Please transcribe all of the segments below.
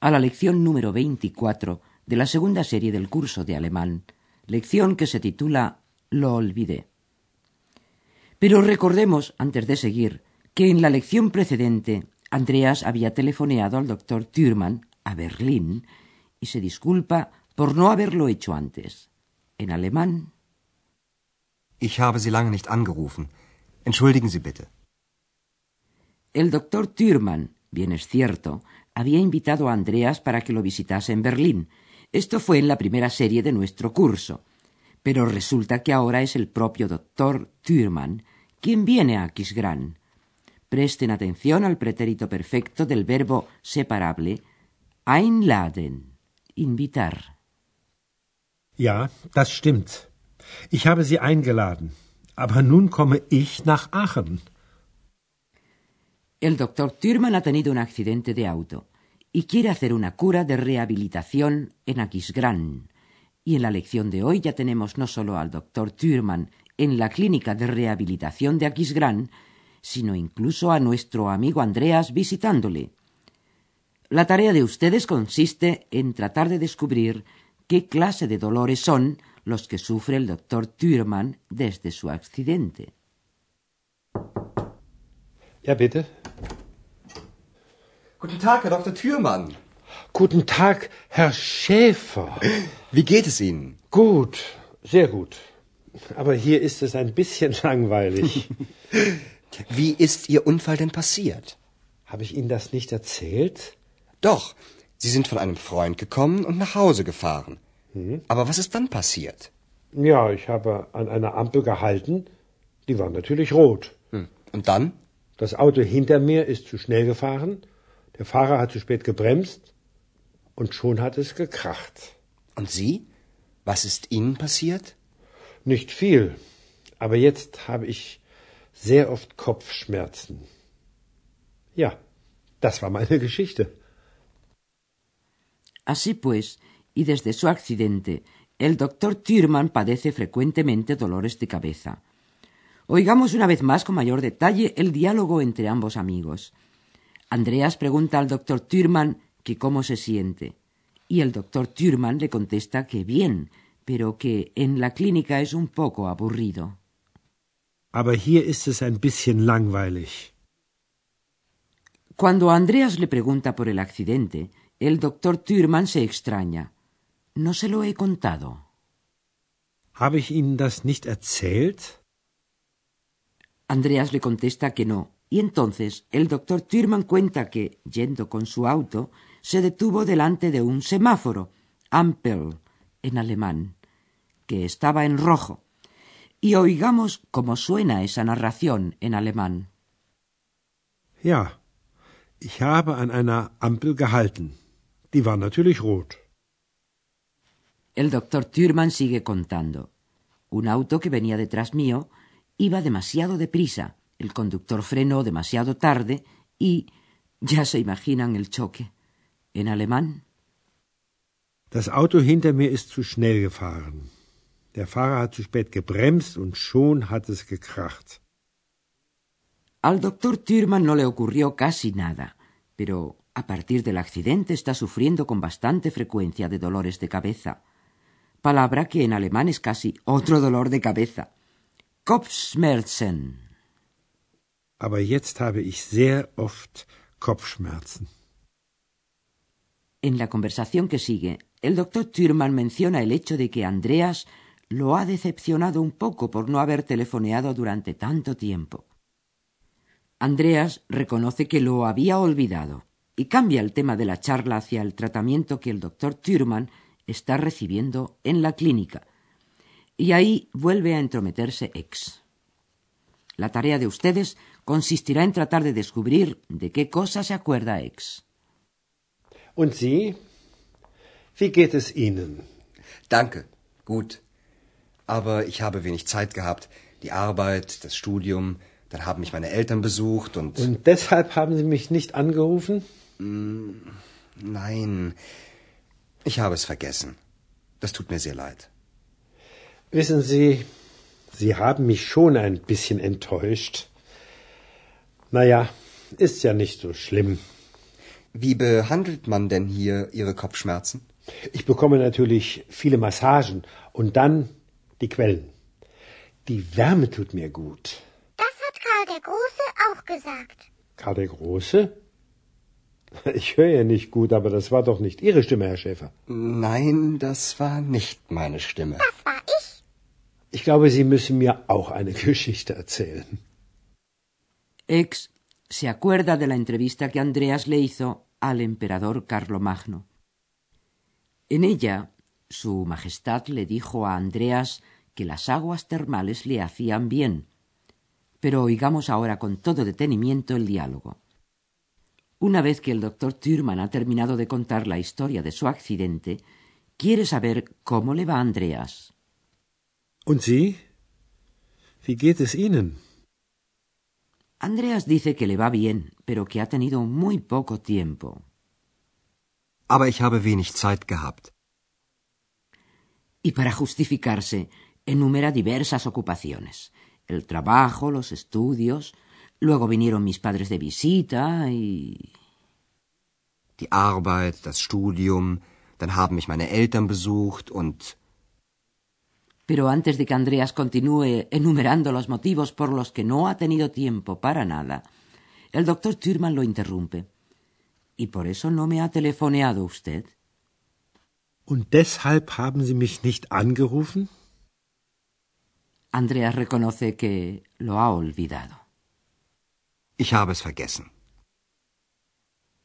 a la lección número 24 de la segunda serie del curso de alemán, lección que se titula Lo olvidé. Pero recordemos, antes de seguir, que en la lección precedente Andreas había telefoneado al doctor Thürmann a Berlín y se disculpa por no haberlo hecho antes. En alemán, ich habe Sie lange nicht angerufen. Entschuldigen Sie bitte. El doctor Thürmann, bien es cierto, había invitado a Andreas para que lo visitase en Berlín. Esto fue en la primera serie de nuestro curso. Pero resulta que ahora es el propio doctor Thürmann quien viene a Aquisgrán. Presten atención al pretérito perfecto del verbo separable einladen, invitar. Ja, das stimmt. Ich habe Sie eingeladen. Aber nun komme ich nach Aachen. El doctor Thürmann ha tenido un accidente de auto y quiere hacer una cura de rehabilitación en Aquisgrán. Y en la lección de hoy ya tenemos no solo al doctor Thürmann en la clínica de rehabilitación de Aquisgrán, sino incluso a nuestro amigo Andreas visitándole. La tarea de ustedes consiste en tratar de descubrir qué clase de dolores son los que sufre el doctor Thürmann desde su accidente. Ja, bitte. Guten Tag, Herr Dr. Thürmann. Guten Tag, Herr Schäfer. Wie geht es Ihnen? Gut, sehr gut. Aber hier ist es ein bisschen langweilig. Wie ist Ihr Unfall denn passiert? habe ich Ihnen das nicht erzählt? Doch, Sie sind von einem Freund gekommen und nach Hause gefahren. Aber was ist dann passiert? Ja, ich habe an einer Ampel gehalten. Die war natürlich rot. Hm. Und dann? Das Auto hinter mir ist zu schnell gefahren. Der Fahrer hat zu spät gebremst. Und schon hat es gekracht. Und Sie? Was ist Ihnen passiert? Nicht viel. Aber jetzt habe ich sehr oft Kopfschmerzen. Ja, das war meine Geschichte. Así pues, y desde su accidente, el doctor Thürmann padece frecuentemente dolores de cabeza. Oigamos una vez más con mayor detalle el diálogo entre ambos amigos. Andreas pregunta al doctor Thürmann que cómo se siente, y el doctor Thürmann le contesta que bien, pero que en la clínica es un poco aburrido. Aber hier ist es ein bisschen langweilig. Cuando Andreas le pregunta por el accidente, el doctor Thürmann se extraña. No se lo he contado. Habe ich Ihnen das nicht erzählt? Andreas le contesta que no, y entonces el doctor Thürmann cuenta que, yendo con su auto, se detuvo delante de un semáforo, Ampel, en alemán, que estaba en rojo. Y oigamos cómo suena esa narración en alemán. Ja, ich habe an einer Ampel gehalten. Die war natürlich rot. El doctor Thürmann sigue contando. Un auto que venía detrás mío iba demasiado deprisa, el conductor frenó demasiado tarde y ya se imaginan el choque. En alemán, Das Auto hinter mir ist zu schnell gefahren. Der Fahrer hat zu spät gebremst und schon hat es gekracht. al doctor Thürmann no le ocurrió casi nada, pero a partir del accidente está sufriendo con bastante frecuencia de dolores de cabeza, palabra que en alemán es casi otro dolor de cabeza. Kopfschmerzen. Aber jetzt habe ich sehr oft Kopfschmerzen. En la conversación que sigue, el doctor Thürmann menciona el hecho de que Andreas lo ha decepcionado un poco por no haber telefoneado durante tanto tiempo. Andreas reconoce que lo había olvidado y cambia el tema de la charla hacia el tratamiento que el doctor Thürmann está recibiendo en la clínica. Y ahí vuelve a entrometerse X. La tarea de ustedes consistirá en tratar de descubrir de qué cosa se acuerda X. Und Sie? Wie geht es Ihnen? Danke, gut. Aber ich habe wenig Zeit gehabt. Die Arbeit, das Studium, dann haben mich meine Eltern besucht und. Und deshalb haben Sie mich nicht angerufen? Nein, ich habe es vergessen. Das tut mir sehr leid. Wissen Sie, Sie haben mich schon ein bisschen enttäuscht. Naja, ist ja nicht so schlimm. Wie behandelt man denn hier Ihre Kopfschmerzen? Ich bekomme natürlich viele Massagen und dann die Quellen. Die Wärme tut mir gut. Das hat Karl der Große auch gesagt. Karl der Große? Ich höre ja nicht gut, aber das war doch nicht Ihre Stimme, Herr Schäfer. Nein, das war nicht meine Stimme. Das war ich. Ich glaube, Sie müssen mir auch eine Geschichte erzählen. Ex se acuerda de la entrevista que Andreas le hizo al emperador Carlomagno. En ella, Su Majestad le dijo a Andreas que las aguas termales le hacían bien. Pero oigamos ahora con todo detenimiento el diálogo. Una vez que el doctor Thürmann ha terminado de contar la historia de su accidente, quiere saber cómo le va Andreas. Und Sie? Wie geht es Ihnen? Andreas dice que le va bien, pero que ha tenido muy poco tiempo. Aber ich habe wenig Zeit gehabt. Y para justificarse, enumera diversas ocupaciones. El trabajo, los estudios, luego vinieron mis padres de visita y... Die Arbeit, das Studium, dann haben mich meine Eltern besucht und. Pero antes de que Andreas continúe enumerando los motivos por los que no ha tenido tiempo para nada, el doctor Thürmann lo interrumpe. ¿Y por eso no me ha telefoneado usted? Und deshalb haben Sie mich nicht angerufen? Andreas reconoce que lo ha olvidado. Ich habe es vergessen.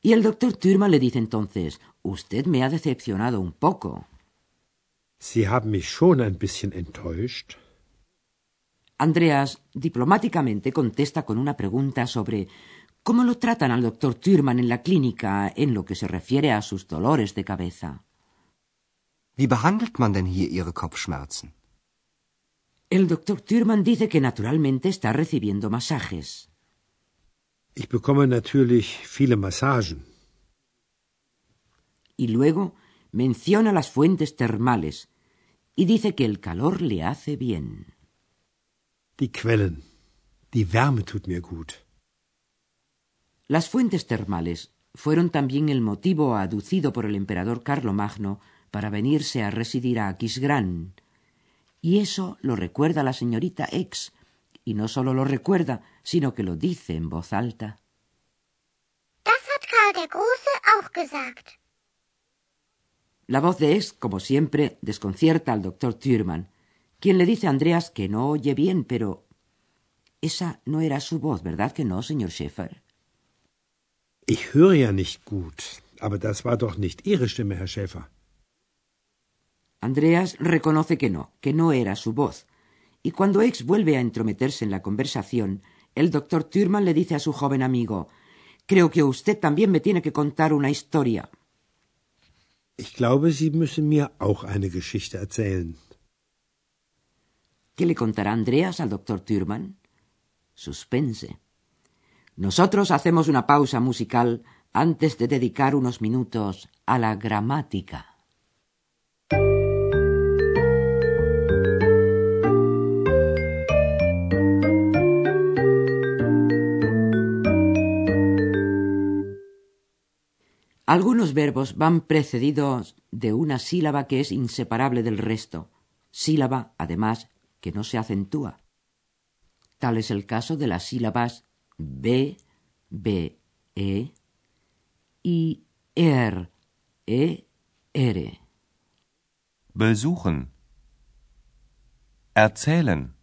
Y el doctor Thürmann le dice entonces, usted me ha decepcionado un poco. Sie haben mich schon ein bisschen enttäuscht. Andreas diplomáticamente contesta con una pregunta sobre cómo lo tratan al doctor Thürmann en la clínica en lo que se refiere a sus dolores de cabeza. Wie behandelt man denn hier Ihre Kopfschmerzen? El doctor Thürmann dice que naturalmente está recibiendo masajes. Ich bekomme natürlich viele Massagen. Y luego menciona las fuentes termales y dice que el calor le hace bien. Die Quellen. Die Wärme tut mir gut. Las fuentes termales fueron también el motivo aducido por el emperador Carlomagno para venirse a residir a Aquisgrán. Y eso lo recuerda la señorita X, y no solo lo recuerda, sino que lo dice en voz alta. Das hat Karl der Große auch gesagt. La voz de X, como siempre, desconcierta al doctor Thürmann, quien le dice a Andreas que no oye bien, pero esa no era su voz, ¿verdad que no, señor Schäfer? Ich höre ja nicht gut, aber das war doch nicht Ihre Stimme, Herr Schäfer. Andreas reconoce que no, que no era su voz. Y cuando X vuelve a entrometerse en la conversación, el doctor Thürmann le dice a su joven amigo Creo que usted también me tiene que contar una historia. Ich glaube, Sie müssen mir auch eine Geschichte erzählen. ¿Qué le contará Andreas al doctor Thürmann? Suspense. Nosotros hacemos una pausa musical antes de dedicar unos minutos a la gramática. Algunos verbos van precedidos de una sílaba que es inseparable del resto, sílaba, además, que no se acentúa. Tal es el caso de las sílabas b, b, e y er, e, r. Besuchen. Erzählen.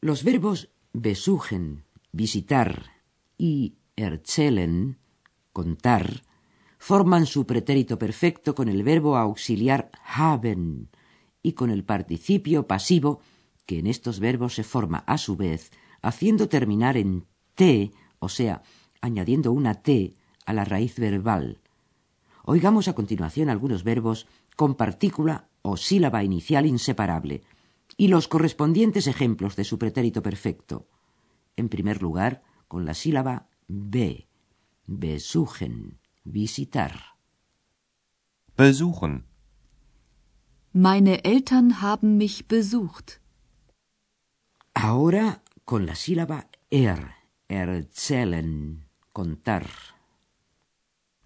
Los verbos besuchen, visitar y erzählen, contar, forman su pretérito perfecto con el verbo auxiliar haben y con el participio pasivo que en estos verbos se forma a su vez haciendo terminar en t, o sea, añadiendo una t a la raíz verbal. Oigamos a continuación algunos verbos con partícula o sílaba inicial inseparable y los correspondientes ejemplos de su pretérito perfecto. En primer lugar, con la sílaba be, besuchen, visitar. Besuchen. Meine Eltern haben mich besucht. Ahora con la sílaba er, erzählen, contar.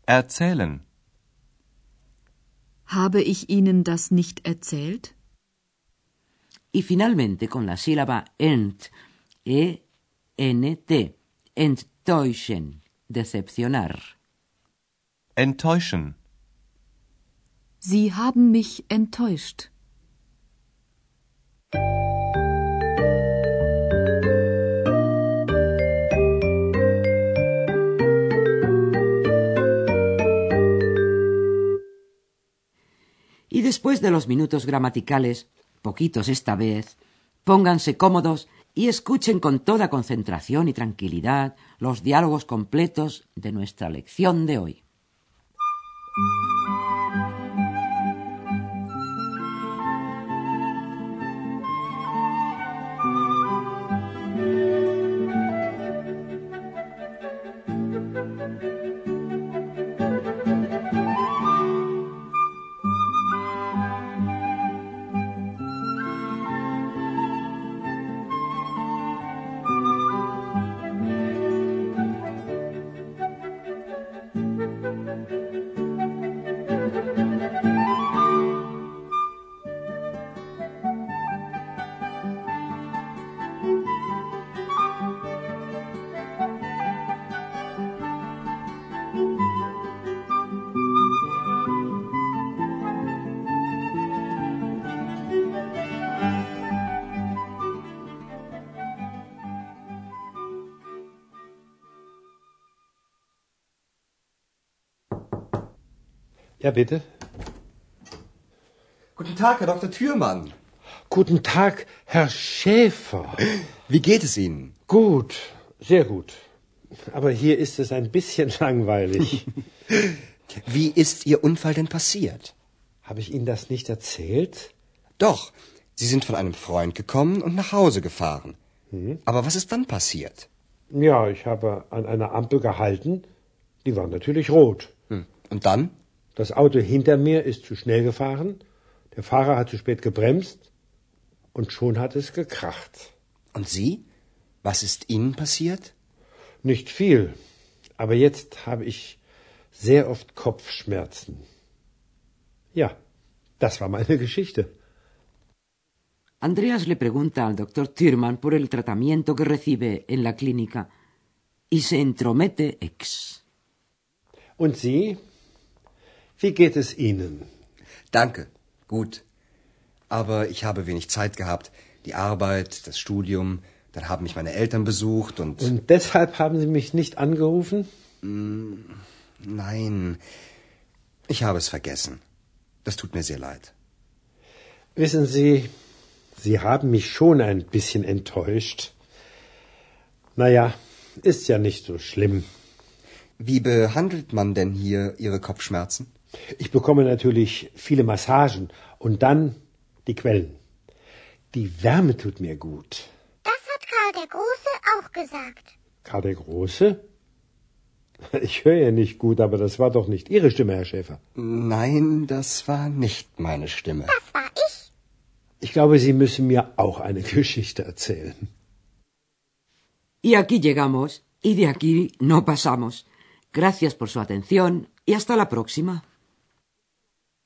Erzählen. Habe ich Ihnen das nicht erzählt? Y finalmente con la sílaba ent, e, n, t, enttäuschen, decepcionar. Enttäuschen. Sie haben mich enttäuscht. Y después de los minutos gramaticales, poquitos esta vez, pónganse cómodos y escuchen con toda concentración y tranquilidad los diálogos completos de nuestra lección de hoy. Ja, bitte. Guten Tag, Herr Dr. Thürmann. Guten Tag, Herr Schäfer. Wie geht es Ihnen? Gut, sehr gut. Aber hier ist es ein bisschen langweilig. Wie ist Ihr Unfall denn passiert? Habe ich Ihnen das nicht erzählt? Doch, Sie sind von einem Freund gekommen und nach Hause gefahren. Aber was ist dann passiert? Ja, ich habe an einer Ampel gehalten. Die war natürlich rot. Hm. Und dann? Das Auto hinter mir ist zu schnell gefahren. Der Fahrer hat zu spät gebremst. Und schon hat es gekracht. Und Sie? Was ist Ihnen passiert? Nicht viel. Aber jetzt habe ich sehr oft Kopfschmerzen. Ja, das war meine Geschichte. Andreas le pregunta al doctor Thürmann por el tratamiento que recibe en la clínica y se entromete ex. Und Sie? Wie geht es Ihnen? Danke, gut. Aber ich habe wenig Zeit gehabt. Die Arbeit, das Studium, dann haben mich meine Eltern besucht und... Und deshalb haben Sie mich nicht angerufen? Nein, ich habe es vergessen. Das tut mir sehr leid. Wissen Sie, Sie haben mich schon ein bisschen enttäuscht. Naja, ist ja nicht so schlimm. Wie behandelt man denn hier Ihre Kopfschmerzen? Ich bekomme natürlich viele Massagen und dann die Quellen. Die Wärme tut mir gut. Das hat Karl der Große auch gesagt. Karl der Große? Ich höre ja nicht gut, aber das war doch nicht Ihre Stimme, Herr Schäfer. Nein, das war nicht meine Stimme. Das war ich. Ich glaube, Sie müssen mir auch eine Geschichte erzählen. Y aquí llegamos y de aquí no pasamos. Gracias por su atención y hasta la próxima.